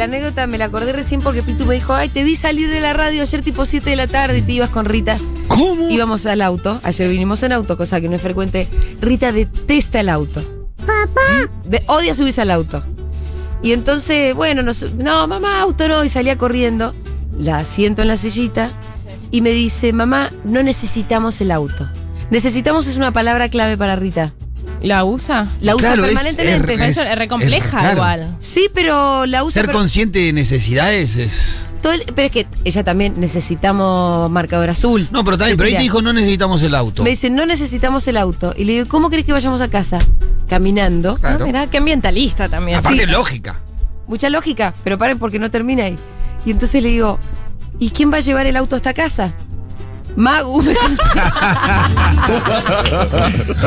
la anécdota me la acordé recién porque Pitu me dijo, ay, te vi salir de la radio ayer tipo 7 de la tarde y te ibas con Rita. ¿Cómo? Íbamos al auto, ayer vinimos en auto, cosa que no es frecuente. Rita detesta el auto. Papá. odia subirse al auto. Y entonces, bueno, no, no, mamá, auto no, y salía corriendo. La siento en la sillita y me dice, mamá, no necesitamos el auto. Necesitamos es una palabra clave para Rita. ¿La usa? La usa Claro, permanentemente. es- re compleja claro. igual. Sí, pero la usa. Ser consciente de necesidades es. todo el- pero es que ella también necesitamos marcador azul. No, pero también, pero ahí te dijo no necesitamos el auto. Me dice, no necesitamos el auto. Y le digo, ¿cómo crees que vayamos a casa? Caminando. Ah, Claro. mirá, qué ambientalista también. Aparte, sí. lógica. Mucha lógica, pero paren porque no termina ahí. Y entonces le digo, ¿y quién va a llevar el auto hasta casa? Magu.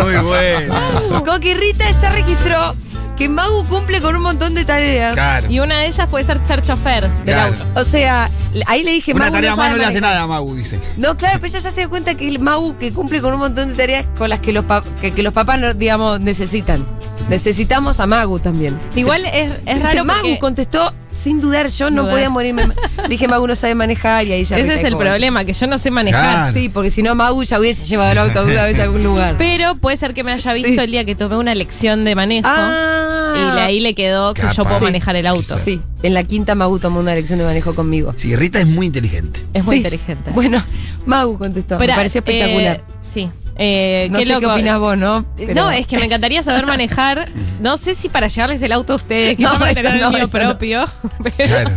Muy bueno. Como que Rita ya registró que Magu cumple con un montón de tareas. Claro. Y una de ellas puede ser ser chofer del Claro. auto. O sea, ahí le dije, Una Magu tarea no más sabe no le hace manejar. nada a Magu, dice. No, claro, pero ella ya se dio cuenta que el Magu que cumple con un montón de tareas con las que los, pa- que, que los papás, no, digamos, necesitan. Necesitamos a Magu también. Igual es, es Dice, raro Magu porque contestó sin dudar, yo no Dudar. podía morirme. Le dije, Magu no sabe manejar y ahí ya ese es el problema, que yo no sé manejar. Claro. Sí, porque si no, Magu ya hubiese llevado el auto vez a algún lugar. Pero puede ser que me haya visto Sí. el día que tomé una lección de manejo Ah. y ahí le quedó que yo puedo Sí. manejar el auto. Sí, en la quinta Magu tomó una lección de manejo conmigo. Sí, Rita es muy inteligente. Es muy Sí. inteligente. Bueno, Magu contestó. Pero, me pareció espectacular. eh, sí. Eh, no qué sé loco. qué opinas vos, ¿no? Pero- No, es que me encantaría saber manejar. No sé si para llevarles el auto a ustedes, que No, van a tener no, el mío propio. Pero, Claro.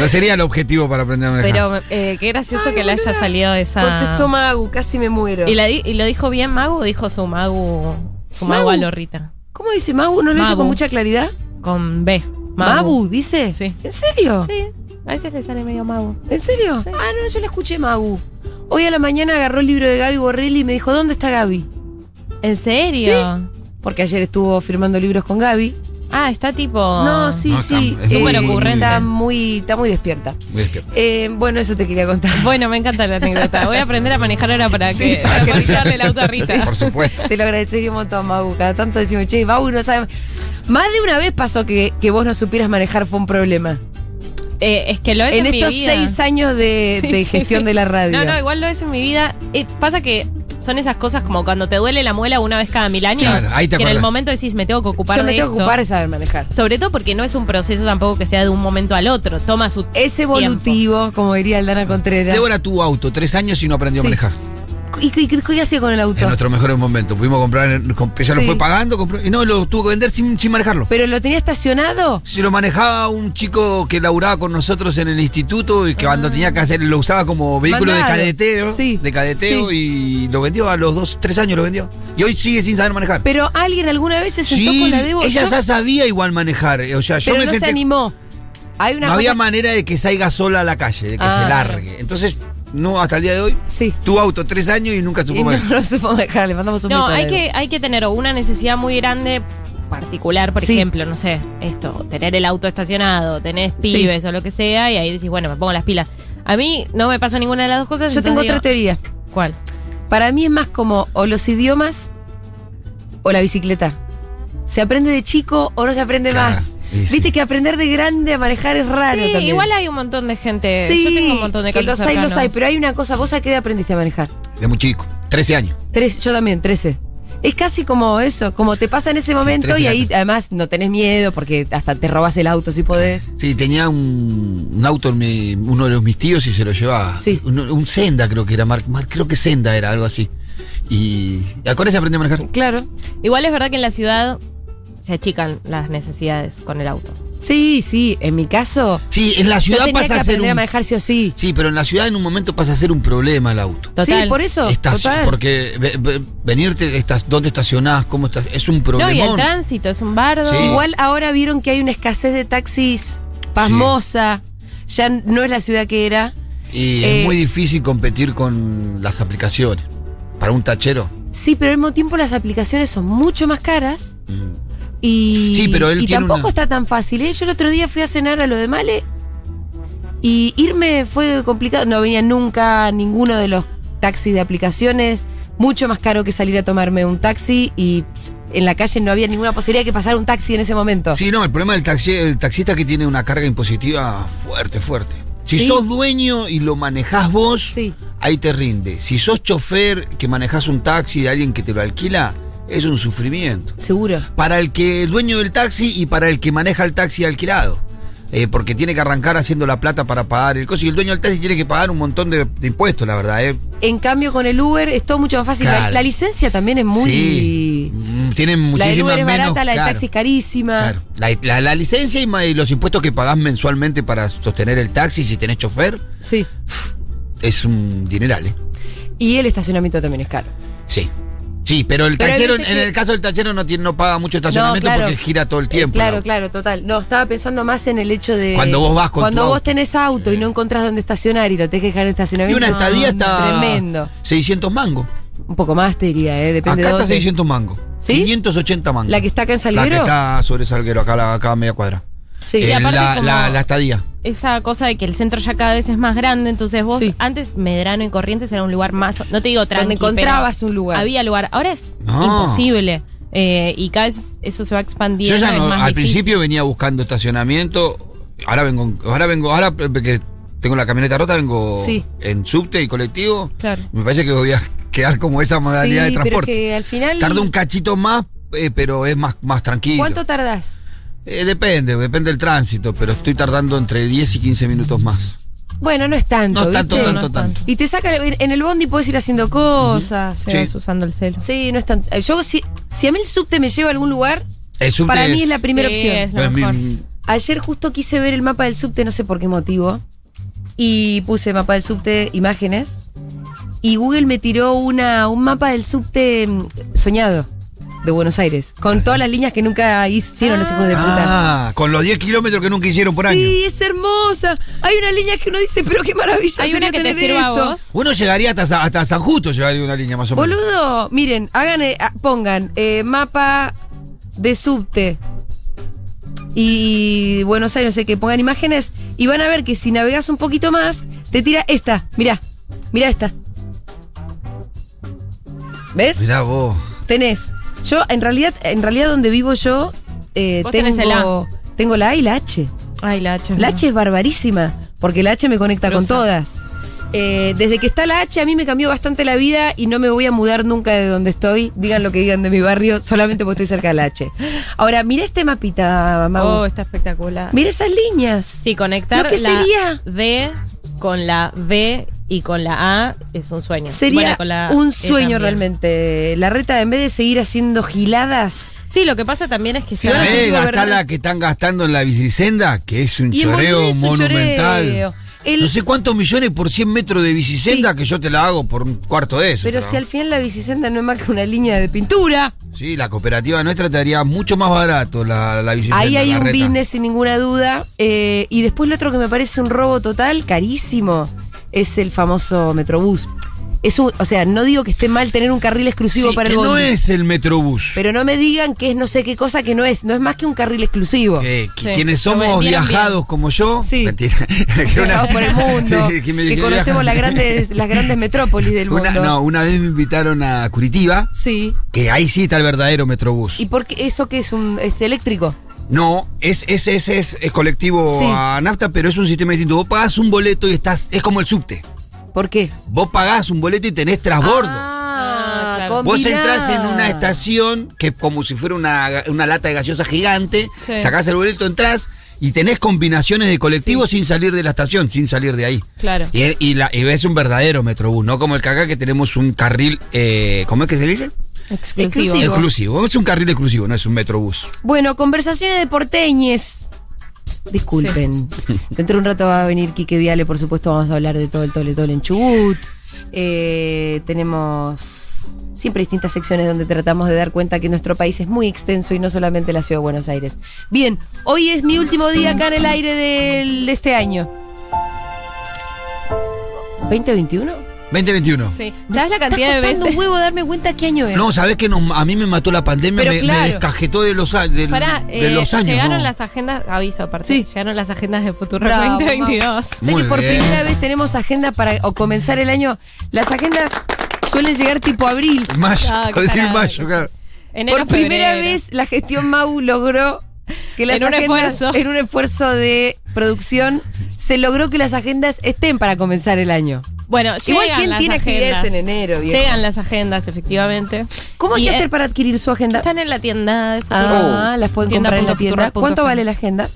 No sería el objetivo para aprender a manejar. pero, eh, qué gracioso Ay, que le haya salido esa. Contestó Magu, casi me muero. ¿Y, la di- y lo dijo bien Magu o dijo su Magu? Su Magu, Magu. a Lorrita. ¿Cómo dice Magu? ¿No lo hizo con mucha claridad? Con B. Magu, dice. Sí. ¿En serio? Sí, a veces le sale medio Magu. ¿En serio? Sí. Ah, no, yo la escuché Magu. Hoy a la mañana agarró el libro de Gaby Borrelli y me dijo, ¿dónde está Gaby? ¿En serio? Porque ayer estuvo firmando libros con Gaby. Ah, está tipo. No, sí, No, sí. está- es súper Eh, ocurrente. Está muy, está muy despierta. Muy despierto. Eh, bueno, eso te quería contar. Bueno, me encanta la anécdota. Voy a aprender a manejar ahora para que para para que- manejarle el auto a Rita. Por supuesto. Te lo agradecería un montón, Magu. Cada tanto decimos, che, Magu no sabe. Más de una vez pasó que, que vos no supieras manejar, fue un problema. Eh, es que lo es en, En mi estos vida. seis años de, Sí, de sí, gestión sí. de la radio. No, no, igual lo es en mi vida. Eh, pasa que son esas cosas como cuando te duele la muela una vez cada mil años. Claro, ahí te que en el momento decís, me tengo que ocupar Yo me de tengo que ocupar de saber manejar. Sobre todo porque no es un proceso tampoco que sea de un momento al otro. Toma su. Es evolutivo, como diría Aldana Contreras. Débora tuvo auto, tres años y no aprendió Sí. a manejar. ¿Y qué, hacía con el auto? En nuestros mejores momentos. Pudimos comprar, ella lo fue pagando, compró, y no, lo tuvo que vender sin, sin manejarlo. ¿Pero lo tenía estacionado? Se lo manejaba un chico que laburaba con nosotros en el instituto y que cuando tenía que hacer, lo usaba como vehículo Ah. Mandado. de cadeteo. Sí, De cadeteo sí. y lo vendió a los dos, tres años lo vendió. Y hoy sigue sin saber manejar. ¿Pero alguien alguna vez se sentó sí, con la Debo? ella Yo- ya sabía igual manejar. O sea, yo me no senté. se animó. Hay una no había manera de que salga sola a la calle, de que Ah. se largue. Entonces, no, hasta el día de hoy, Sí. tuvo auto tres años y nunca supo Y no, manejar. no supo manejar, le mandamos un No, beso hay que, hay que tener o una necesidad muy grande particular, por Sí. ejemplo, no sé, esto, tener el auto estacionado, tenés Sí. pibes o lo que sea, y ahí decís, bueno, me pongo las pilas. A mí no me pasa ninguna de las dos cosas. Yo tengo otra teoría. ¿Cuál? Para mí es más como o los idiomas o la bicicleta. ¿Se aprende de chico o no se aprende Claro, más? Y sí. Viste que aprender de grande a manejar es raro Sí, también. igual hay un montón de gente. Sí, Yo tengo un montón de que casos los hay, los hay, pero hay una cosa, ¿vos a qué edad aprendiste a manejar? De muy chico, 13 años. Tres, yo también, 13. Es casi como eso, como te pasa en ese momento 13 y ahí años. además no tenés miedo porque hasta te robas el auto si podés. Sí, tenía un, un auto en mi- uno de los mis tíos y se lo llevaba. Sí. Un, un Senda creo que era, Mar- Mar- creo que Senda era algo así. Y ¿a con ese aprendí a manejar. Claro. Igual es verdad que en la ciudad se achican las necesidades con el auto. Sí, sí, en mi caso, Sí, en la yo ciudad tenía que pasa a ser aprender a un... manejar sí o sí. Sí, pero en la ciudad en un momento pasa a ser un problema el auto. Total. Sí, por eso. Estás, total. porque ve- ve- venirte, estás, ¿dónde estacionás? ¿Cómo estás? Es un No, y el tránsito es un bardo. Sí. Igual ahora vieron que hay una escasez de taxis pasmosa. Ya no es la ciudad que era. y eh, es muy difícil competir con las aplicaciones. Para un tachero. Sí, pero al mismo tiempo las aplicaciones son mucho más caras. mm, Y, Sí, pero él y tiene tampoco una- está tan fácil. ¿eh? Yo el otro día fui a cenar a lo de Male y irme fue complicado. No venía nunca ninguno de los taxis de aplicaciones. Mucho más caro que salir a tomarme un taxi y en la calle no había ninguna posibilidad de que pasara un taxi en ese momento. Sí, no, el problema del taxi, el taxista que tiene una carga impositiva fuerte, fuerte. Si Sí. sos dueño y lo manejás vos, Sí. ahí te rinde. Si sos chofer que manejás un taxi de alguien que te lo alquila, es un sufrimiento. Seguro. Para el que el dueño del taxi y para el que maneja el taxi alquilado. Eh, porque tiene que arrancar haciendo la plata para pagar el costo. Y el dueño del taxi tiene que pagar un montón de, de impuestos, la verdad. eh. En cambio, con el Uber es todo mucho más fácil. La, Claro. la licencia también es muy. Sí. Mm, Tienen La del muchísimas Uber es barata, la del claro. taxi es carísima. Claro. La, la- la licencia y, y los impuestos que pagás mensualmente para sostener el taxi si tenés chofer Sí. es un dineral, ¿eh? Y el estacionamiento también es caro. Sí. Sí, pero el Pero tachero, en que- el caso del tachero no, tiene, no paga mucho estacionamiento No, claro. porque gira todo el tiempo. Eh, Claro, ¿no? claro, total. No, estaba pensando más en el hecho de. Cuando vos vas con Cuando tu vos auto. tenés auto y no encontrás dónde estacionar y lo tenés que dejar en Y estacionamiento. una estadía no, está Tremendo. 600 mangos. Un poco más te diría, ¿eh? Depende Acá de está dónde. 600 mangos. ¿Sí? 580 mangos. ¿La que está acá en La Salguero? que está sobre Salguero, acá, la- acá a media cuadra. Sí. Y Eh, aparte la, como- la- la estadía. Esa cosa de que el centro ya cada vez es más grande, entonces vos Sí. antes Medrano y Corrientes era un lugar más, no te digo tranqui, encontrabas pero un lugar. Había lugar, ahora es No. imposible. Eh, y cada vez eso se va expandiendo. Yo ya no, al difícil. principio venía buscando estacionamiento. Ahora vengo, ahora vengo, ahora que tengo la camioneta rota, vengo Sí. en subte y colectivo. Claro. Me parece que voy a quedar como esa modalidad Sí, de pero transporte. que al final. Tarda un cachito más, eh, pero es más, más tranquilo. ¿Cuánto tardás? Eh, depende, depende del tránsito, pero estoy tardando entre 10 y 15 minutos más. Bueno, no es tanto. No tanto, ¿viste? tanto, No tanto. Y te saca. En el bondi puedes ir haciendo cosas. Se Sí. usando el celo. Sí, no es tan. Yo, si, si a mí el subte me lleva a algún lugar, El subte para mí es la primera Sí, opción. es lo es mi- mejor. Ayer justo quise ver el mapa del subte, no sé por qué motivo. Y puse mapa del subte, imágenes. Y Google me tiró una, un mapa del subte mm, soñado de Buenos Aires. Con todas las líneas que nunca hicieron los hijos de puta. Ah, con los 10 kilómetros que nunca hicieron por año. Sí, es hermosa. Hay una línea que uno dice, pero qué maravilla. Hay una que te tener sirva a esto. vos. Uno llegaría hasta, hasta San Justo, llegaría una línea más o menos. Boludo, miren, hagan, eh, ah, pongan eh, mapa de subte y Buenos Aires, no sé qué, pongan imágenes y van a ver que si navegas un poquito más, te tira esta, mirá, mirá esta. ¿Ves? Mirá vos. Tenés. Yo, en realidad, en realidad donde vivo yo, eh, Vos tengo, tenés el A. tengo la A y la H. Ay, la H. La H es barbarísima, porque la H me conecta con todas. Eh, desde que está la H a mí me cambió bastante la vida y no me voy a mudar nunca de donde estoy. Digan lo que digan de mi barrio, solamente porque estoy cerca de la H. Ahora, mira este mapita, Magu. Oh, está espectacular. Mira esas líneas. Sí, conectar ¿Lo que la sería? D con la B y con la A es un sueño. Sería Bueno, con la un E sueño realmente. La reta, en vez de seguir haciendo giladas, Sí, lo que pasa también es que Si se van a gastar la que están gastando en la bicisenda, que es un Y choreo Bolivia es un monumental. choreo. El- No sé cuántos millones por 100 metros de bicisenda que yo te la hago por un cuarto de eso. pero ¿no? si al final la bicisenda no es más que una línea de pintura. Sí, la cooperativa nuestra te haría mucho más barato la, la. Ahí hay la un reta. business sin ninguna duda. Eh, y después lo otro que me parece un robo total, carísimo, es el famoso Metrobús. Es un- o sea, no digo que esté mal tener un carril exclusivo Sí, para que el bondi. no es el Metrobús. Pero no me digan que es no sé qué cosa que no es. No es más que un carril exclusivo. Que- que Sí, quienes somos viajados bien. como yo, Sí. mentira. Que una- por el mundo. Sí, que me- que conocemos las grandes, las grandes metrópolis del mundo. Una, no, una vez me invitaron a Curitiba, Sí. que ahí sí está el verdadero Metrobús. ¿Y por qué eso qué es un este, eléctrico? No, es, es, es, es, es colectivo Sí. a nafta, pero es un sistema distinto. Vos pagás un boleto y estás, es como el subte. ¿Por qué? Vos pagás un boleto y tenés trasbordo. Ah, claro. Vos entrás en una estación que como si fuera una, una lata de gaseosa gigante, Sí. sacás el boleto, entrás y tenés combinaciones de colectivos sin salir de la estación, sin salir de ahí. Claro. Y, y, la, y ves un verdadero metrobús, no como el que acá que tenemos un carril, eh, ¿cómo es que se le dice? Exclusivo. Exclusivo. Exclusivo. Es un carril exclusivo, no es un metrobús. Bueno, conversaciones de porteñes. Disculpen. Dentro de un rato va a venir Quique Viale, por supuesto, vamos a hablar de todo el tole tole en Chubut. Eh, tenemos siempre distintas secciones donde tratamos de dar cuenta que nuestro país es muy extenso y no solamente la ciudad de Buenos Aires. Bien, hoy es mi último día acá en el aire del- de este año. ¿2021? 2021. Sí. ¿Sabes la cantidad de veces? un huevo darme cuenta qué año es. No, ¿sabés que a mí me mató la pandemia? Pero me, me claro. descajetó de los, del- Pará, de eh, los años. llegaron ¿no? las agendas, aviso aparte, Sí. llegaron las agendas de Futuro Bravo, 2022. Sé Muy que por bien. primera vez tenemos agenda para o comenzar el año. Las agendas suelen llegar tipo abril. Mayo, Ah, mayo, claro. Enero, Por primera febrero. vez la gestión Mau logró que las En un agendas, esfuerzo. en un esfuerzo de producción, se logró que las agendas estén para comenzar el año. Bueno, Igual, ¿quién las tiene actividades en enero, viejo? Llegan las agendas, efectivamente. ¿Cómo hay Y, que hacer para adquirir su agenda? Están en la tienda de. Ah, las pueden comprar en la tienda. ¿Cuánto vale la agenda?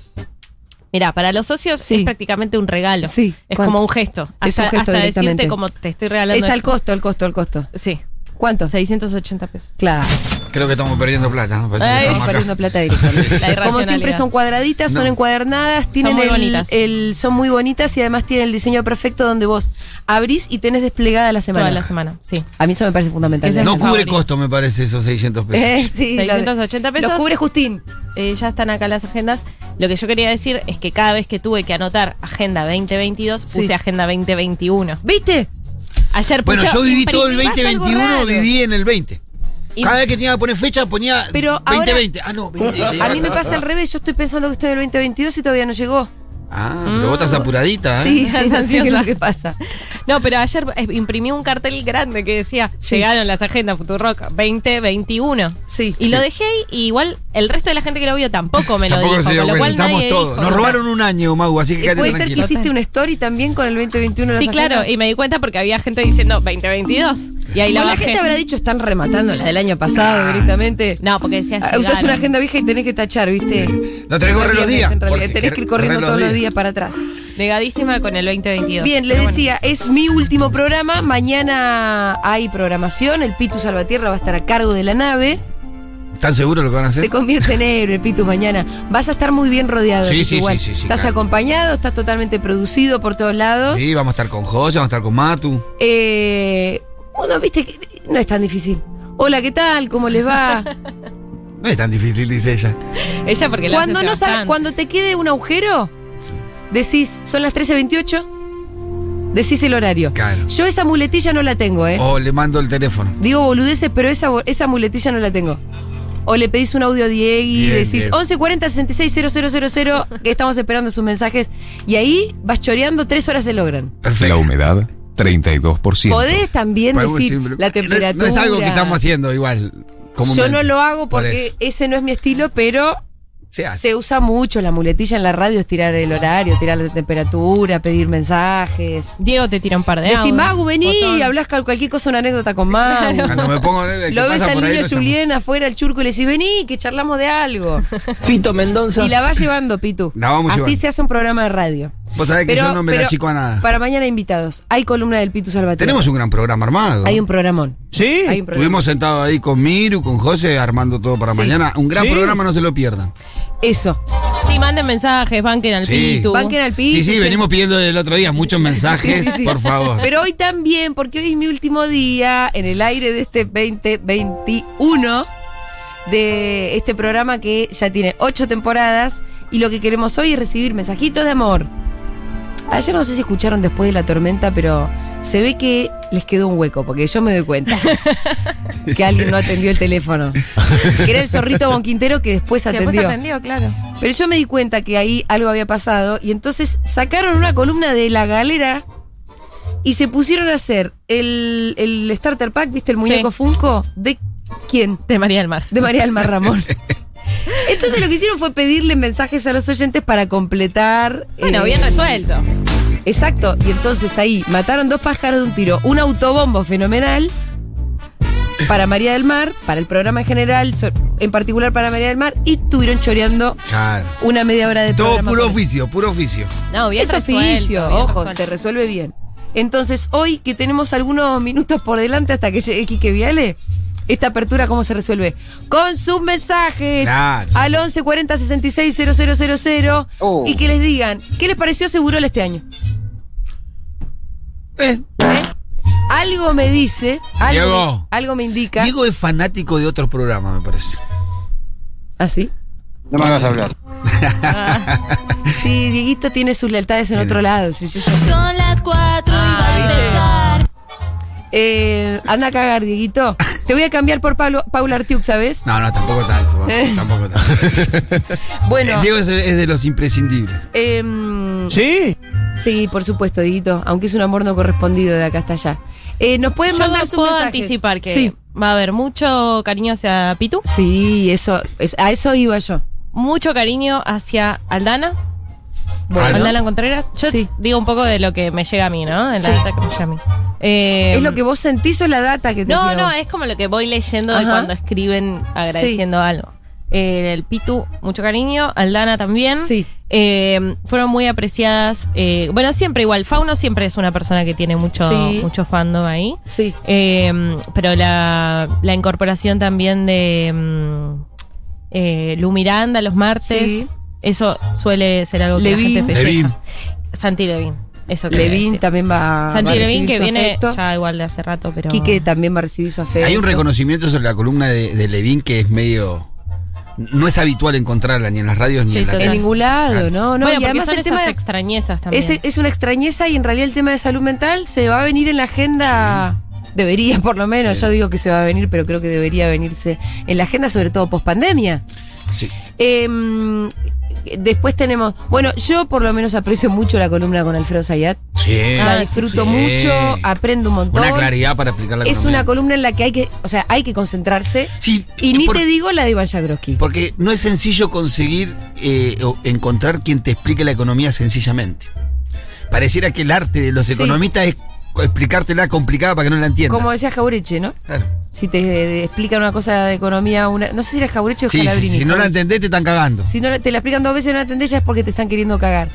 Mira, para los socios Sí. es prácticamente un regalo. Sí. Es ¿Cuánto? como un gesto. Es un Hasta, gesto hasta decirte como te estoy regalando. Es al costo, el costo, el costo. Sí, ¿Cuánto? 680 pesos. Claro, Creo que estamos perdiendo plata, ¿no? Ay, estamos acá. perdiendo plata directamente. Como siempre son cuadraditas, son No. encuadernadas, tienen muy el- bonitas. el- son muy bonitas y además tienen el diseño perfecto donde vos abrís y tenés desplegada la semana. Toda la semana, sí. A mí eso me parece fundamental. Es No cubre favorito. costo, me parece, esos 600 pesos. Eh, sí, lo- 680 pesos. Los cubre Justín. Eh, ya están acá las agendas. Lo que yo quería decir es que cada vez que tuve que anotar Agenda 2022, Sí. puse Agenda 2021. ¿Viste? Ayer puse Bueno, yo viví todo el imprimí- pasa algo 2021, raro. viví en el 20. Y- Cada vez que tenía que poner fecha ponía Pero ahora- 2020. Ah, no, 2020. A mí me pasa al revés. Yo estoy pensando que estoy en el 2022 y todavía no llegó. Ah, pero vos estás apuradita, ¿eh? Sí, sí, no sé qué es lo que pasa. No, pero ayer eh, imprimí un cartel grande que decía, llegaron las agendas Futurock 2021. Sí. Y lo dejé ahí, y igual el resto de la gente que lo vio tampoco me lo Tampoco dijo. se dio con lo cual estamos nadie todos. dijo Nos robaron un año, Mau, así que quédate ¿Puede ser que hiciste una story también con el 2021? en Sí, las claro, agendas? y me di cuenta porque había gente diciendo 2022. Y ahí la bajé. gente habrá dicho, están rematando la del año pasado directamente. No, porque decía Ah, Usás una agenda vieja y tenés que tachar, ¿viste? No tenés que correr los días. En realidad, tenés que ir corriendo correr todos los días para atrás. Negadísima con el 2022. Bien, le bueno. decía, es mi último programa. Mañana hay programación. El Pitu Salvatierra va a estar a cargo de la nave. ¿Están seguros lo que van a hacer? Se convierte en héroe el Pitu mañana. Vas a estar muy bien rodeado. Sí, sí, igual. sí, sí, sí, Estás claro. acompañado, estás totalmente producido por todos lados. Sí, vamos a estar con José, vamos a estar con Matu. Eh, uno, viste, que no es tan difícil. Hola, ¿qué tal? ¿Cómo les va? No es tan difícil, dice ella. Ella porque lo cuando hace no bastante. cuando te quede un agujero, decís, son las 13.28, decís el horario. Claro. Yo esa muletilla no la tengo, ¿eh? O le mando el teléfono. Digo boludeces, pero esa, esa muletilla no la tengo. O le pedís un audio a Diego y decís bien. 1140 66 000, que estamos esperando sus mensajes. Y ahí vas choreando, tres horas se logran. Perfecto. La humedad, 32%. Podés también Podemos decir la temperatura. No, es algo que estamos haciendo igual. Yo no lo hago Por porque ese no es mi estilo, pero Se hace. se usa mucho la muletilla en la radio, es tirar el horario, tirar la temperatura, pedir mensajes. Diego te tira un par de Decís, audios. Magu, vení, Botón. hablas cualquier cosa, una anécdota con Magu. Cuando me pongo el que Lo ves al niño. Julián afuera, el churco, y le decís, vení, que charlamos de algo. Fito Mendoza. Y la vas llevando, Pitu. La vamos Así llevando. se hace un programa de radio. Vos sabés que yo no me la chico a nada. Para mañana invitados. Hay columna del Pitu Salvatierra. Tenemos un gran programa armado. Hay un programón. Sí. Hay un programa. Estuvimos sentados ahí con Miru, con José, armando todo para Sí. mañana. Un gran Sí. programa, no se lo pierdan. Eso. Sí, manden mensajes, banquen al Sí. Pitu. Banquen al Pitu. Sí, sí, venimos pidiendo el otro día muchos mensajes, Sí, sí, sí. por favor. Pero hoy también, porque hoy es mi último día en el aire de este 2021 de este programa que ya tiene ocho temporadas y lo que queremos hoy es recibir mensajitos de amor. Ayer no sé si escucharon después de la tormenta, pero se ve que les quedó un hueco, porque yo me doy cuenta que alguien no atendió el teléfono. Que era el zorrito Bonquintero que después Que después atendió. atendió, claro. Pero yo me di cuenta que ahí algo había pasado y entonces sacaron una columna de la galera y se pusieron a hacer el, el starter pack, ¿viste? El muñeco Sí. Funko. ¿De quién? De María del Mar. De María del Mar Ramón. Entonces lo que hicieron fue pedirle mensajes a los oyentes para completar. Bueno, eh, bien resuelto. Exacto. Y entonces ahí mataron dos pájaros de un tiro. Un autobombo fenomenal para María del Mar, para el programa en general, en particular para María del Mar, y estuvieron choreando Claro. una media hora de Todo programa. puro oficio, puro oficio. No, bien Es resuelto. oficio, bien ojo, resuelto. se resuelve bien. Entonces, hoy que tenemos algunos minutos por delante hasta que llegue Quique Viale, esta apertura, ¿cómo se resuelve? Con sus mensajes Claro. al 11 40 66 000 Oh. y que les digan, ¿qué les pareció Seguro este año? Eh, ¿Eh? Algo me dice, algo, Diego. algo me indica. Diego es fanático de otros programas, me parece. ¿Ah, sí? No me hagas hablar. Sí, Dieguito tiene sus lealtades en otro lado. sí, yo. Son las cuatro y va a Ah, empezar. Eh, anda a cagar, Dieguito. Te voy a cambiar por Pablo, Paula Artiuk, ¿sabes? No, no, tampoco tanto. Eh. Tampoco tanto. Bueno, Diego es, es de los imprescindibles. em, Sí. Sí, por supuesto, Diguito, aunque es un amor no correspondido de acá hasta allá. Eh, nos pueden Yo mandar no sus puedo mensajes. anticipar que Sí. va a haber mucho cariño hacia Pitu, Sí, eso, es- a eso iba yo. mucho cariño hacia Aldana. Bueno. Aldana Contreras. Yo Sí. digo un poco de lo que me llega a mí, ¿no? En la Sí. data que me llega a mí. Eh, ¿Es lo que vos sentís o es la data que te No, llegó? no, es como lo que voy leyendo de cuando escriben agradeciendo algo. Eh, el Pitu, mucho cariño. Aldana también. Sí. Eh, fueron muy apreciadas. eh, bueno, siempre igual. Fauno siempre es una persona que tiene mucho, Sí. mucho fandom ahí. Sí. Eh, pero la, la incorporación también de mm, eh, Lu Miranda los martes, Sí. Eso suele ser algo que Levin. la gente festeja. Levin. Santi Levin. Eso Levin decir. también va, Santi va a Levin recibir que su viene afecto. ya igual de hace rato, pero. Quique también va a recibir su afecto. Hay un reconocimiento sobre la columna de, de Levin que es medio. No es habitual encontrarla ni en las radios ni en la. En ningún lado. ¿no? no bueno, y además son el esas tema de- extrañezas también. es, es una extrañeza y en realidad el tema de salud mental se va a venir en la agenda. Debería, por lo menos. Sí. Yo digo que se va a venir, pero creo que debería venirse en la agenda, sobre todo post pandemia. Sí. Em, después tenemos. Bueno, yo por lo menos aprecio mucho la columna con Alfredo Zayat. Sí. la Ah, disfruto sí. mucho, aprendo un montón. Una claridad para explicar la es economía. una columna en la que hay que, o sea, hay que concentrarse. Sí, Y ni por- te digo la de Iván Jagroski. Porque no es sencillo conseguir eh, o encontrar quien te explique la economía sencillamente. Pareciera que el arte de los Sí. economistas es explicártela complicada para que no la entiendas. Como decía Jaureche, ¿no? Claro. Si te explican una cosa de economía, una, no sé si era Jaureche o Sí, sí, Scalabrini. si no la entendés te están cagando. Si no te la explican dos veces y no la entendés ya es porque te están queriendo cagar.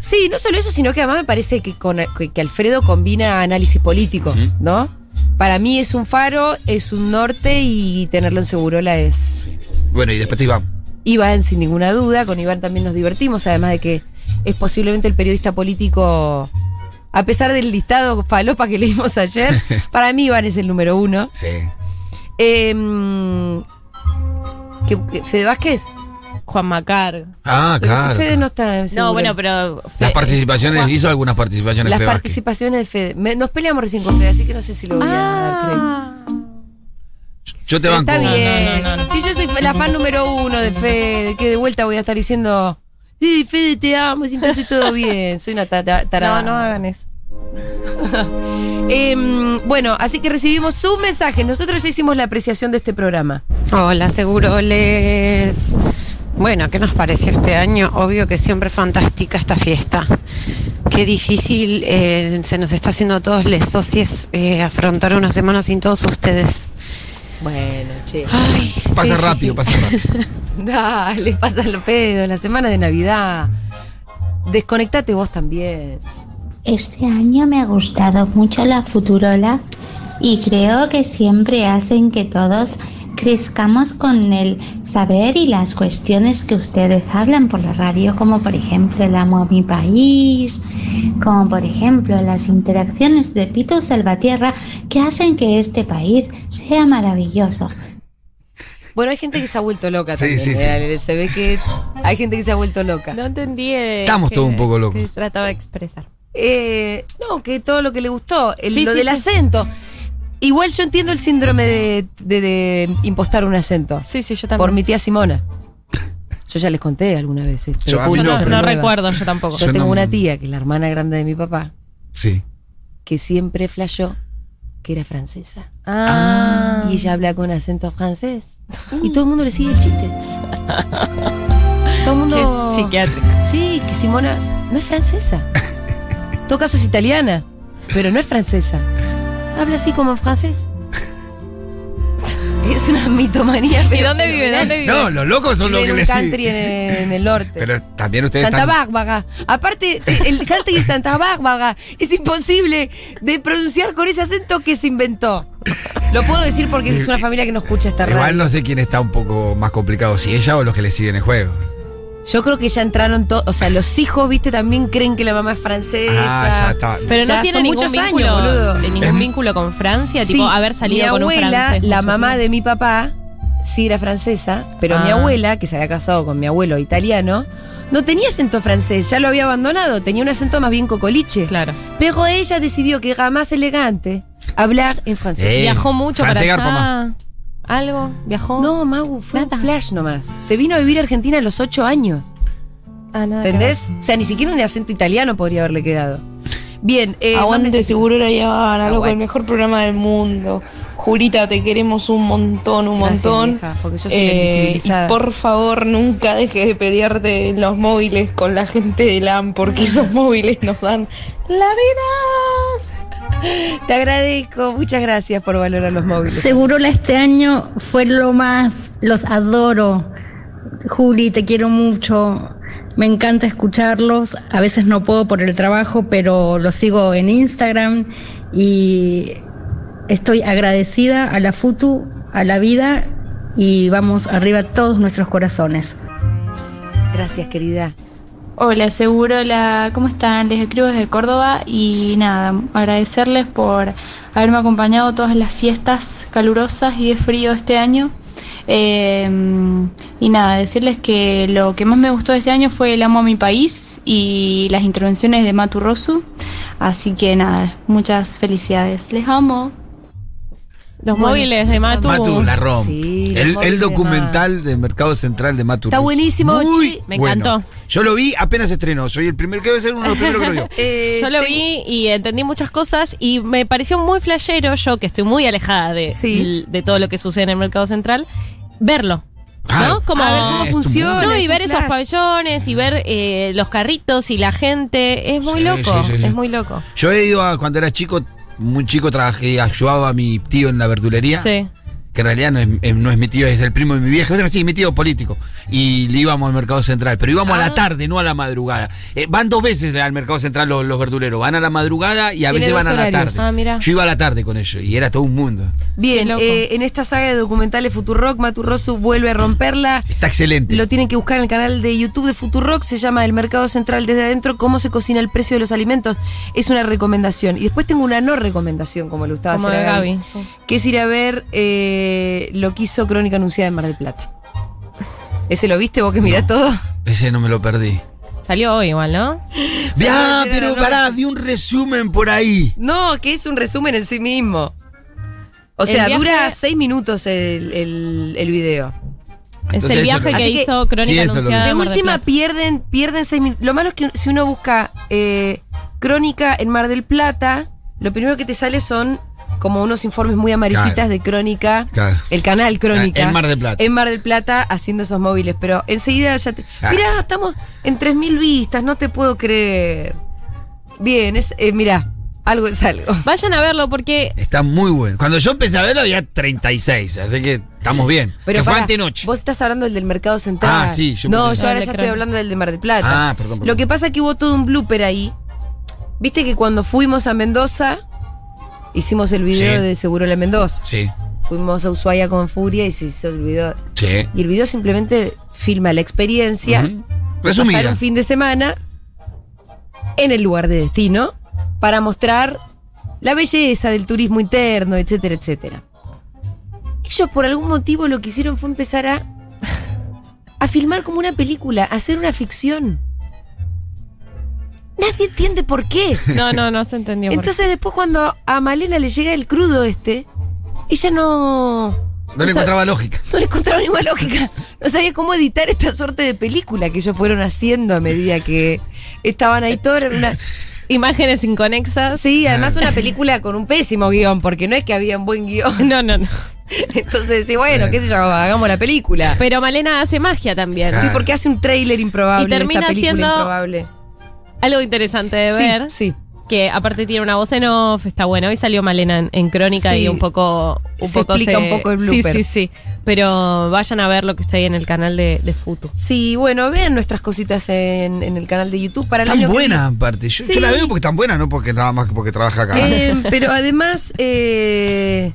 Sí, no solo eso, sino que además me parece que, con, que, que Alfredo combina análisis político. ¿no? Para mí es un faro, es un norte y tenerlo en Segurola es Bueno, y después te iba. Iván, sin ninguna duda. Con Iván también nos divertimos, además de que es posiblemente el periodista político, a pesar del listado falopa que leímos ayer, para mí Iván es el número uno. Sí. Eh, ¿qué- qué- ¿Fede Vázquez? Juan Macar. Ah, Pero si claro. Fede no está No, bueno, pero. Las Fe- participaciones, Juan- hizo algunas participaciones Las Fede Vázquez. participaciones de Fede. Me- nos peleamos recién con Fede, así que no sé si lo voy a dar crédito. Ah. Yo te Pero banco. Está bien. No, no, no, no. Si yo soy la fan número uno de Fede, que de vuelta voy a estar diciendo, sí, Fede, te amo, siempre hace todo bien. Soy una ta- ta- tarada. No, no hagan eso. Em, bueno, así que recibimos sus mensajes. Nosotros ya hicimos la apreciación de este programa. Hola, Seguroles. Bueno, ¿qué nos pareció este año? Obvio que siempre fantástica esta fiesta. Qué difícil eh, se nos está haciendo a todos los socios eh, afrontar una semana sin todos ustedes. Bueno, che. Ay, Pasa rápido, pasa rápido. Dale, pasa los pedos, la semana de Navidad. Desconectate vos también. Este año me ha gustado mucho la Futurola y creo que siempre hacen que todos crezcamos con el saber y las cuestiones que ustedes hablan por la radio, como por ejemplo el amo a mi país, como por ejemplo las interacciones de Pito Salvatierra que hacen que este país sea maravilloso. Bueno, hay gente que se ha vuelto loca Sí, también. sí, sí. ¿eh? Se ve que hay gente que se ha vuelto loca. No entendí. eh, Estamos todos un poco locos. que trataba de expresar. Eh, no, que todo lo que le gustó, el- Sí, lo sí, del sí. acento. Igual yo entiendo el síndrome de, de- de impostar un acento. Sí, sí, yo también. Por mi tía Simona. Yo ya les conté algunas veces. Pero Yo no, no, recuerdo, yo tampoco. Yo Yo tengo no- una tía, que es la hermana grande de mi papá, Sí. que siempre flashó que era francesa. Ah. Y ella habla con acento francés. Y todo el mundo le sigue el chiste. Todo el mundo. Qué psiquiátrico. Sí, que Simona no es francesa. En todo caso es italiana, pero no es francesa. Habla así como en francés. Es una mitomanía. ¿Y dónde vive? fenomenal. ¿Dónde vive? No, los locos son los Vive que en un le country en el norte. Pero también ustedes Santa están. Bárbara. Aparte, el country de Santa Bárbara es imposible de pronunciar con ese acento que se inventó. Lo puedo decir porque es una familia que no escucha esta radio. Igual no sé quién está un poco más complicado, si ella o los que le siguen el juego. Yo creo que ya entraron todos, o sea, los hijos, viste, también creen que la mamá es francesa. Ah, ya está. Pero Ya no tiene ningún muchos años, vínculo, boludo. de ningún vínculo con Francia, Sí, tipo haber salido mi con un abuela, francés. la mamá tiempo. de mi papá, sí era francesa, pero mi Ah. abuela, que se había casado con mi abuelo italiano, no tenía acento francés, ya lo había abandonado, tenía un acento más bien cocoliche. Claro. Pero ella decidió que era más elegante hablar en francés. Eh, Viajó mucho para francés allá. ¿Algo? ¿Viajó? No, Magu, fue Nada. un flash nomás. Se vino a vivir a Argentina a los ocho años. Ah, nada que ¿Entendés? O sea, ni siquiera un acento italiano podría haberle quedado. Bien, eh, Aguante seguro era Yavana, loco, Aguante. el mejor programa del mundo. Julita, te queremos un montón, un Gracias, montón. vieja, porque yo soy la Eh, y por favor, nunca dejes de pelearte en los móviles con la gente de LAM, porque esos móviles nos dan la vida. Te agradezco, muchas gracias por valorar los móviles. Segurola este año fue lo más, los adoro. Juli, te quiero mucho. Me encanta escucharlos. A veces no puedo por el trabajo, pero los sigo en Instagram y estoy agradecida a la FUTU, a la vida y vamos arriba todos nuestros corazones. Gracias, querida. Hola, Segurola, ¿cómo están? Les escribo desde Córdoba y nada, agradecerles por haberme acompañado todas las siestas calurosas y de frío este año. Eh, y nada, decirles que lo que más me gustó de este año fue el amo a mi país y las intervenciones de Matu Rosu. Así que nada, muchas felicidades. Les amo. Los Bueno, móviles de Matu. Matu la. Sí, los el, de documental del Mercado Central de Matu. Está buenísimo, Muy. Me bueno. encantó. Yo lo vi apenas estrenó. Soy el primero que debe ser uno de los primeros que lo vio. Eh, Yo lo vi y entendí muchas cosas y me pareció muy flashero, yo que estoy muy alejada de, Sí. de todo lo que sucede en el mercado central, verlo. Ah, ¿No? Como, a ver cómo funciona. No, y ver esos pabellones y ver eh, los carritos y la gente. Es muy Sí, loco. sí, sí, sí. Es muy loco. Yo he ido a, cuando era chico, muy chico, trabajé, ayudaba a mi tío en la verdulería. Sí. Que en realidad no es, eh, no es mi tío, es el primo de mi vieja. Sí, mi tío político. Y le íbamos al Mercado Central. Pero íbamos a Ah. la tarde, no a la madrugada. Eh, van dos veces al Mercado Central los, los verduleros. Van a la madrugada y a veces van a la tarde. Ah. Yo iba a la tarde con ellos y era todo un mundo. Bien, eh, en esta saga de documentales Futurock, Maturrosu vuelve a romperla. Está excelente. Lo tienen que buscar en el canal de YouTube de Futurock, se llama El Mercado Central desde adentro, cómo se cocina el precio de los alimentos. Es una recomendación. Y después tengo una no recomendación, como le gustaba Como hacer a Gaby, Gaby. sí. que es ir a ver eh, lo que hizo Crónica Anunciada en Mar del Plata. ¿Ese lo viste vos que mirás todo? Ese no me lo perdí. Salió hoy igual, ¿no? Ya, pero pará, vi un resumen por ahí. No, que es un resumen en sí mismo. O sea, viaje- dura seis minutos el, el, el video. Es el viaje que hizo Crónica Sí, Anunciada. De de Mar del última Plata. pierden, pierden seis minutos. Lo malo es que si uno busca eh, crónica en Mar del Plata, lo primero que te sale son como unos informes muy amarillitas Claro. de crónica. Claro. El canal Crónica. En Mar del Plata. En Mar del Plata haciendo esos móviles. Pero enseguida ya te. Mirá, estamos en 3.000 vistas, no te puedo creer. Bien, es, eh, mirá, algo es algo. Vayan a verlo porque Está muy bueno. Cuando yo empecé a verlo había 36, así que estamos bien. Pero que fue antenoche. Vos estás hablando del del mercado central. Ah, sí, yo No, yo ahora Ah, ya estoy hablando del de Mar del Plata. Ah, perdón, perdón. Lo que pasa es que hubo todo un blooper ahí. Viste que cuando fuimos a Mendoza, hicimos el video Sí. de Seguro La Mendoza. Sí, Fuimos a Ushuaia con Furia y se hizo el video. sí. Y el video simplemente filma la experiencia. Ujú. Resumida. Pasar un fin de semana en el lugar de destino para mostrar la belleza del turismo interno, etcétera, etcétera. Ellos por algún motivo lo que hicieron fue empezar a, a filmar como una película, a hacer una ficción. Nadie entiende por qué. No, no, no se entendió. por qué. Entonces después cuando a Malena le llega el crudo este, ella no... No le encontraba lógica. no le encontraba ninguna lógica. No sabía cómo editar esta suerte de película que ellos fueron haciendo a medida que estaban ahí todas. era Una... Imágenes inconexas. Sí, además una película con un pésimo guion, porque no es que había un buen guion. No, no, no. Entonces, sí, bueno, qué sé yo, hagamos la película. Pero Malena hace magia también. Sí, porque hace un tráiler improbable Y termina esta película siendo improbable. Algo interesante de Sí, ver. sí. Que aparte tiene una voz en off, está bueno. Hoy salió Malena en, en Crónica Sí. y un poco. Un Se poco explica un poco el blooper. Sí, sí, sí. Pero vayan a ver lo que está ahí en el canal de, de Futu. Sí, bueno, vean nuestras cositas en, en el canal de YouTube para el Tan año que buena, aparte. Yo, Sí. yo la veo porque están buenas, no porque nada más que porque trabaja acá. Eh, pero además, eh,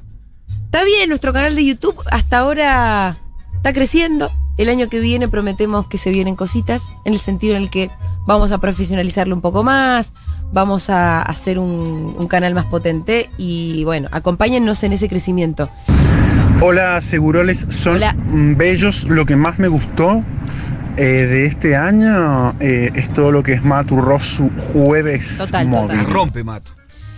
está bien, nuestro canal de YouTube hasta ahora está creciendo. El año que viene prometemos que se vienen cositas, en el sentido en el que vamos a profesionalizarlo un poco más, vamos a hacer un, un canal más potente y bueno, acompáñennos en ese crecimiento. Hola, Seguroles, son Hola. mm, bellos. Lo que más me gustó eh, de este año eh, es todo lo que es Maturrosu jueves Total, móvil. Rompe, Mato.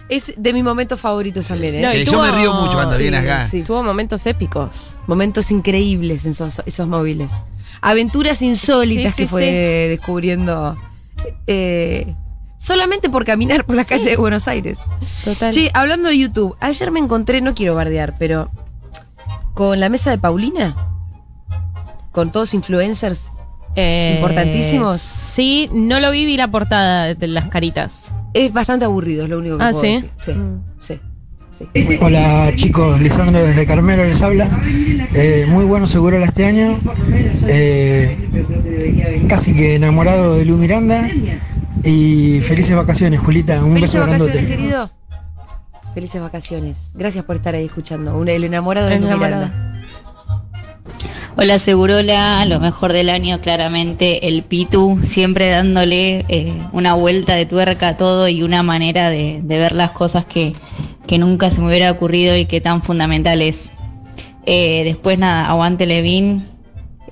Es de mis momentos favoritos también, ¿eh? No, Sí, yo me río mucho cuando Sí, viene acá. sí. Tuvo momentos épicos. Momentos increíbles en esos, esos móviles. Aventuras insólitas Sí, sí, que fue sí. descubriendo. Eh, solamente por caminar por la calle de Buenos Aires. Total. Che, hablando de YouTube, ayer me encontré, no quiero bardear, pero con la mesa de Paulina, con todos influencers Eh, importantísimos. Sí, no lo vi, vi la portada de las caritas. Es bastante aburrido, es lo único que Ah, puedo ¿sí? decir. Sí, Mm. sí, sí. Hola chicos, Lisandro desde Carmelo les habla. Eh, muy bueno seguro este año. Eh, casi que enamorado de Lu Miranda. Y felices vacaciones, Julita. Un Felices beso vacaciones, grandote. querido. Felices vacaciones. Gracias por estar ahí escuchando. Un- el enamorado de El Lu enamorado. Miranda. Hola Segurola, lo mejor del año claramente el Pitu, siempre dándole eh, una vuelta de tuerca a todo y una manera de, de ver las cosas que, que nunca se me hubiera ocurrido y que tan fundamental es. Eh, después nada, aguante Levin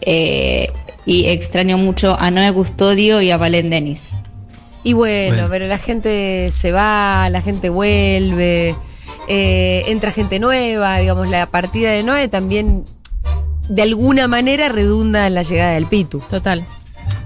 eh, y extraño mucho a Noé Custodio y a Valen Denis. Y bueno, Bueno. pero la gente se va, la gente vuelve, eh, entra gente nueva, digamos, la partida de Noé también de alguna manera redunda en la llegada del Pitu. Total.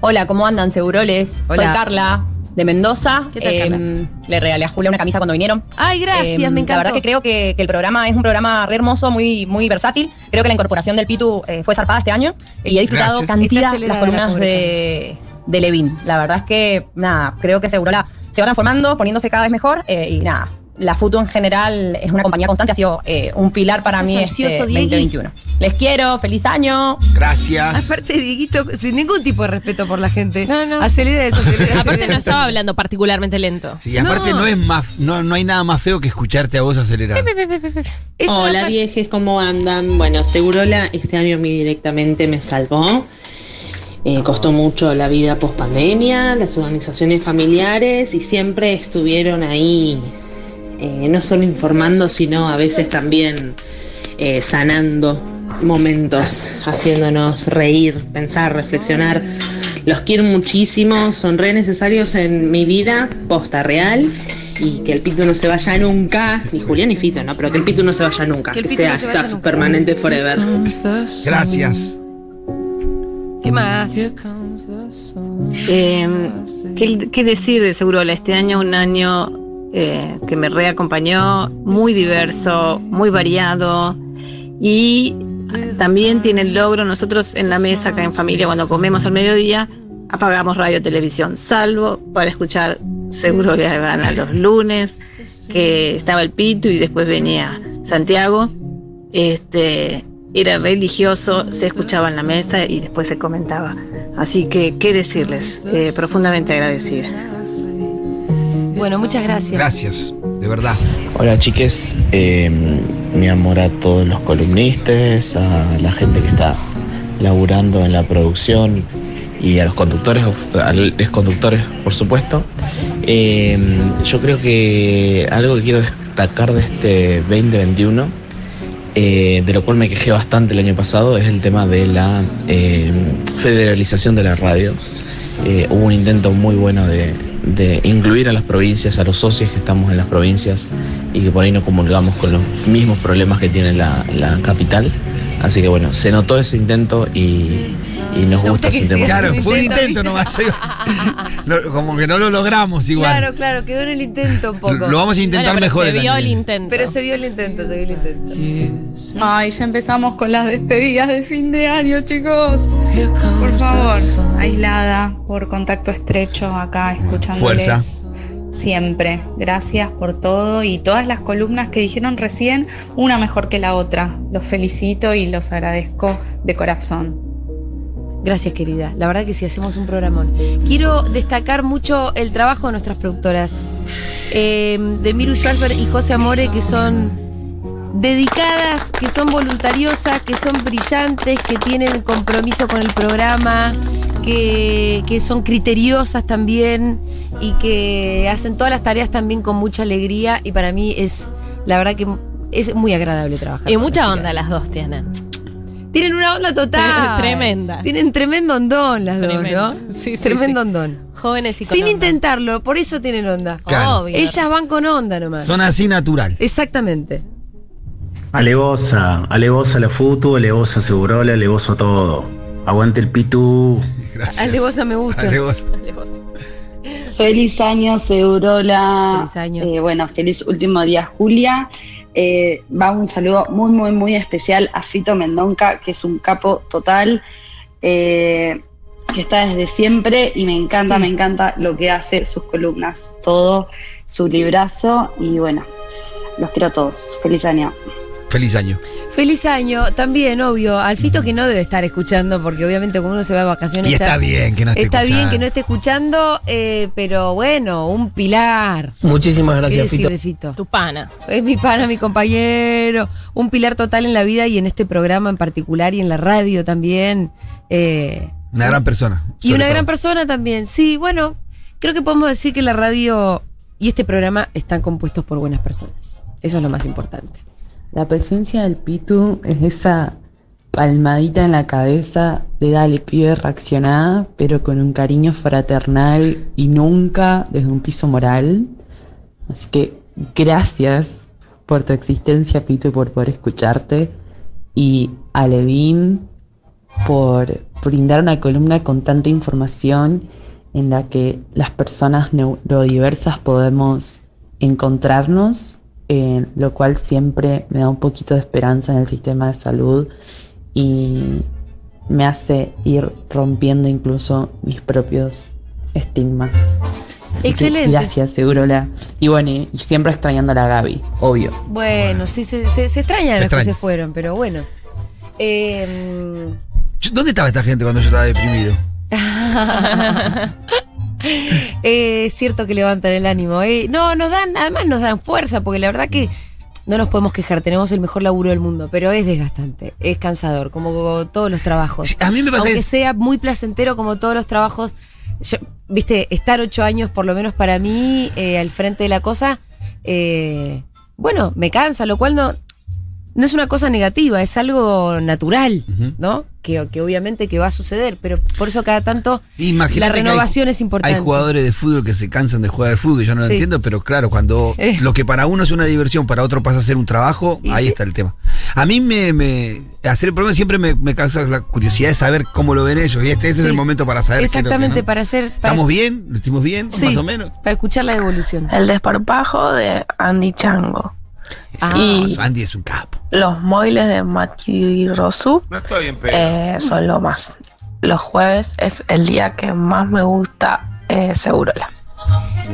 Hola, ¿cómo andan, Seguroles? Hola. Soy Carla, de Mendoza. ¿Qué tal, Eh, le regalé a Julia una camisa cuando vinieron. Ay, gracias, Eh, me encantó. La verdad que creo que, que el programa es un programa re hermoso, muy, muy versátil. Creo que la incorporación del Pitu eh, fue zarpada este año y he disfrutado Gracias. cantidad las la columnas de, de Levin. La verdad es que, nada, creo que Segurola se va transformando, poniéndose cada vez mejor eh, y nada. La Futu en general es una compañía constante, ha sido eh, un pilar para ¿Sos mí ansioso, este Diegui? 2021. Les quiero, feliz año. Gracias. Aparte, Dieguito, sin ningún tipo de respeto por la gente. No, no. Acelera eso, acelera. Aparte no estaba hablando particularmente lento. Sí, aparte No. no. es más, no, no hay nada más feo que escucharte a vos acelerar. Hola viejes, ¿cómo andan? Bueno, Segurola este año a mí directamente me salvó. Eh, costó mucho la vida post pandemia, las organizaciones familiares y siempre estuvieron ahí, eh, no solo informando, sino a veces también eh, sanando momentos, haciéndonos reír, pensar, reflexionar. Los quiero muchísimo, son re necesarios en mi vida, posta real. Y que el pito no se vaya nunca, ni Julián ni Fito, ¿no? Pero que el pito no se vaya nunca, Que el sea no se vaya staff nunca. permanente forever. Gracias. ¿Qué más? Eh, ¿qué, qué decir de Segurola? Este año un año eh, que me reacompañó, muy diverso, muy variado y también tiene el logro, nosotros en la mesa acá en familia cuando comemos al mediodía apagamos radio televisión, salvo para escuchar Segurola Gana los lunes, que estaba el Pitu y después venía Santiago. Este, era religioso, se escuchaba en la mesa y después se comentaba. Así que, ¿qué decirles? Eh, profundamente agradecida. Bueno, muchas gracias. Gracias, de verdad. Hola chiques, Eh, mi amor a todos los columnistas, a la gente que está laburando en la producción y a los conductores, a los conductores por supuesto. Eh, yo creo que algo que quiero destacar de este 2021, eh, de lo cual me quejé bastante el año pasado, es el tema de la eh, federalización de la radio. Eh, hubo un intento muy bueno de, de incluir a las provincias, a los socios que estamos en las provincias y que por ahí no comulgamos con los mismos problemas que tiene la, la capital. Así que bueno, se notó ese intento y, y nos Me gusta gusta ese tema. siga Claro, fue un intento, intento nomás. No, como que no lo logramos igual. Claro, claro, quedó en el intento un poco. Lo vamos a intentar Bueno, pero mejor Se el vio el viene. intento. Pero se vio el intento, se vio el intento. Ay, ya empezamos con las despedidas de fin de año, chicos. Por favor, aislada, por contacto estrecho acá, escuchándoles Fuerza. Siempre. Gracias por todo y todas las columnas que dijeron recién, una mejor que la otra. Los felicito y los agradezco de corazón. Gracias, querida. La verdad que sí, hacemos un programón. Quiero destacar mucho el trabajo de nuestras productoras. eh, de Miru y José Amore, que son dedicadas, que son voluntariosas, que son brillantes, que tienen compromiso con el programa, que, que son criteriosas también y que hacen todas las tareas también con mucha alegría. Y para mí es, la verdad que es muy agradable trabajar. Y con mucha las onda las dos tienen. Tienen una onda total. Tremenda. Tienen tremendo ondón las dos, Tremenda. ¿no? Sí, sí, tremendo sí. ondón. Jóvenes y con Sin onda. intentarlo, por eso tienen onda. Claro. Obvio. Ellas van con onda nomás. Son así natural. Exactamente. Alevosa, alevosa la futu, alevosa segurola, alevoso todo. Aguante el pitu. Gracias. Alevosa me gusta. Alevosa. Feliz año, Segurola. Feliz año. Eh, bueno, feliz último día, Julia. Eh, va un saludo muy, muy, muy especial a Fito Mendonca, que es un capo total, eh, que está desde siempre y me encanta, Sí. me encanta lo que hace, sus columnas, todo, su librazo y bueno, los quiero a todos. Feliz año. Feliz año. Feliz año, también, obvio. Alfito que no debe estar escuchando, porque obviamente como uno se va de vacaciones. Y ya- está bien que no esté Está bien escuchando. que no esté escuchando, eh, pero bueno, un pilar. Muchísimas ¿Qué gracias, Fito. de Fito? Tu pana. Es mi pana, mi compañero. Un pilar total en la vida y en este programa en particular y en la radio también. eh, Una gran persona. y una todo. gran persona también. Sí, bueno, creo que podemos decir que la radio y este programa están compuestos por buenas personas. Eso es lo más importante. La presencia del Pitu es esa palmadita en la cabeza de dale, pibe, reaccioná, pero con un cariño fraternal y nunca desde un piso moral. Así que gracias por tu existencia, Pitu, por escucharte. Y a Levin por brindar una columna con tanta información en la que las personas neurodiversas podemos encontrarnos, eh, lo cual siempre me da un poquito de esperanza en el sistema de salud y me hace ir rompiendo incluso mis propios estigmas. Así que Excelente. gracias, Segurola. Y bueno, y, y siempre extrañando a la Gaby, obvio. Bueno, sí, se, se, se extrañan Se los que se fueron, pero bueno. Eh, Yo- ¿Dónde estaba esta gente cuando yo estaba deprimido? eh, es cierto que levantan el ánimo. eh. No, nos dan, además nos dan fuerza, porque la verdad que no nos podemos quejar, tenemos el mejor laburo del mundo, pero es desgastante, es cansador, como todos los trabajos. A mí me pasa Aunque es- sea muy placentero como todos los trabajos, yo- viste, estar ocho años por lo menos para mí eh, al frente de la cosa, eh, bueno, me cansa, lo cual no, no es una cosa negativa, es algo natural, ¿no? Que, que obviamente que va a suceder, pero por eso cada tanto Imagínate la que hay- renovación es importante. Hay jugadores de fútbol que se cansan de jugar al fútbol, yo no lo Sí. entiendo, pero claro, cuando Eh. lo que para uno es una diversión, para otro pasa a ser un trabajo, ahí sí. está el tema. A mí me, me hacer el programa siempre me, me causa la curiosidad de saber cómo lo ven ellos, y este, ese es el momento para saber que Exactamente, no. para hacer. Para, ¿Estamos bien? ¿Lo hicimos bien? Sí, Más o menos. Para escuchar la evolución. El desparpajo de Andy Chango. Ah. y Andy es un capo. los moiles de Machi Rosu No está bien eh, son lo más. Los jueves es el día que más me gusta eh, Segurola.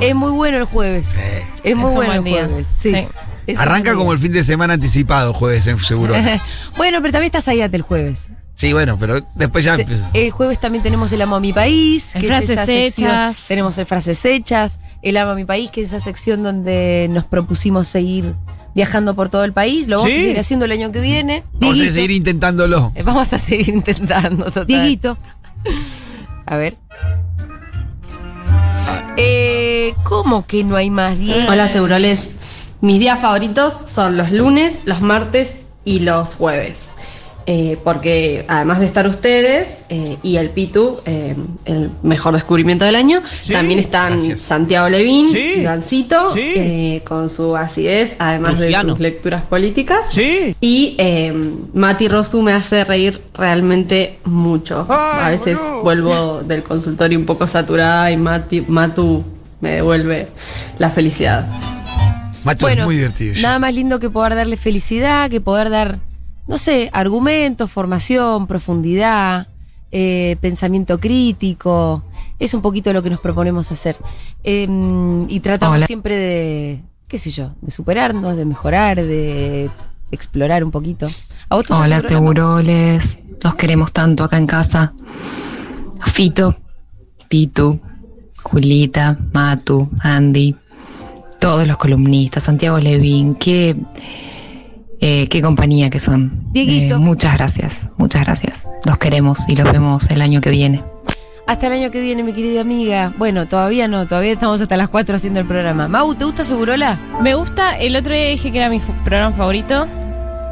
Es muy bueno el jueves. Es muy Es bueno el día. jueves. Sí. Sí. Es un Arranca como el fin de semana anticipado, jueves, en seguro. bueno, pero también estás ahí el jueves. sí, bueno, pero después ya empieza. El jueves también tenemos el Amo a mi país, El que Frases es esa sección. Hechas. Tenemos el Frases Hechas, el Amo a mi país, que es esa sección donde nos propusimos seguir viajando por todo el país. Lo vamos Sí. a seguir haciendo el año que viene. Vamos a seguir intentándolo. Eh, Vamos a seguir intentando, total. Dieguito. A ver. Eh, ¿Cómo que no hay más días? Hola, Seguroles. Mis días favoritos son los lunes, los martes y los jueves. Eh, porque además de estar ustedes eh, y el Pitu, eh, el mejor descubrimiento del año, también están Santiago Levín, Sí. Ivancito, Sí. eh, con su acidez, además Luciano. de sus lecturas políticas. Sí. Y eh, Mati Rosu me hace reír realmente mucho. A veces vuelvo del consultorio un poco saturada y Mati, Matu me devuelve la felicidad. Mato es muy divertido. Nada más lindo que poder darle felicidad, que poder dar, no sé, argumentos, formación, profundidad, eh, pensamiento crítico. Es un poquito lo que nos proponemos hacer. Eh, y tratamos Hola. siempre de, qué sé yo, de superarnos, de mejorar, de explorar un poquito. ¿A vos te Hola? Seguroles. Los queremos tanto acá en casa. Fito, Pitu, Julita, Matu, Andy, todos los columnistas, Santiago Levín, qué, eh, qué compañía que son. Dieguito. Eh, muchas gracias, muchas gracias. Los queremos y los vemos el año que viene. Hasta el año que viene, mi querida amiga. Bueno, todavía no, todavía estamos hasta las 4 haciendo el programa. Mau, ¿te gusta Segurola? Me gusta, el otro día dije que era mi programa favorito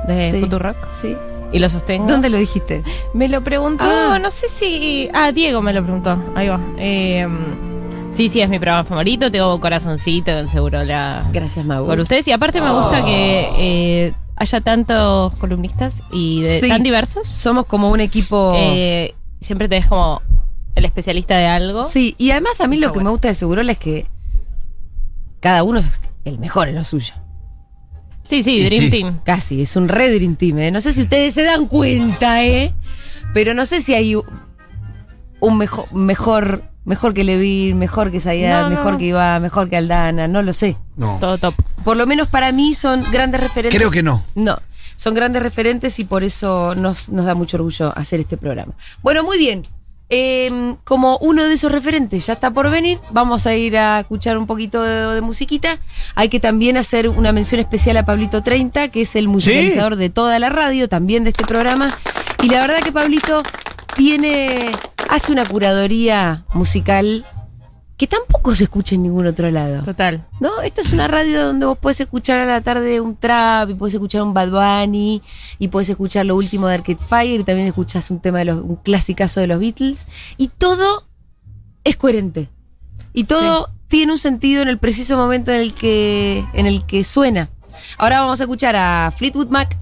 de Sí. Futurock. Sí. Y lo sostengo. ¿Dónde lo dijiste? Me lo preguntó, Ah. no sé si. Ah, Diego me lo preguntó. Ahí va. Eh, sí, sí, es mi programa favorito. Tengo corazoncito, seguro la. Gracias, Mau. Por ustedes. Y aparte me gusta que eh, haya tantos columnistas y de- Sí. tan diversos. Somos como un equipo. Eh, siempre tenés como el especialista de algo. Sí, y además a mí lo que me gusta de Segurola es que cada uno es el mejor en lo suyo. Sí, sí, Dream sí. Team. Casi, es un re Dream Team, ¿eh? No sé si ustedes se dan cuenta, ¿eh? Pero no sé si hay un mejor, mejor, mejor que Levin, mejor que Zayat, No, no, mejor no. que Iván, mejor que Aldana, no lo sé. No. Todo top. Por lo menos para mí son grandes referentes. Creo que no. No, son grandes referentes y por eso nos, nos da mucho orgullo hacer este programa. Bueno, muy bien. Eh, como uno de esos referentes ya está por venir, vamos a ir a escuchar un poquito de, de musiquita. Hay que también hacer una mención especial a Pablito 30, que es el musicalizador de toda la radio, también de este programa. Y la verdad que Pablito tiene, hace una curaduría musical que tampoco se escucha en ningún otro lado. Total. ¿No? Esta es una radio donde vos podés escuchar a la tarde un trap, y podés escuchar un Bad Bunny, y podés escuchar lo último de Arcade Fire, y también escuchás un tema de los, un clasicazo de los Beatles, y todo es coherente. Y todo tiene un sentido en el preciso momento en el que, en el que suena. Ahora vamos a escuchar a Fleetwood Mac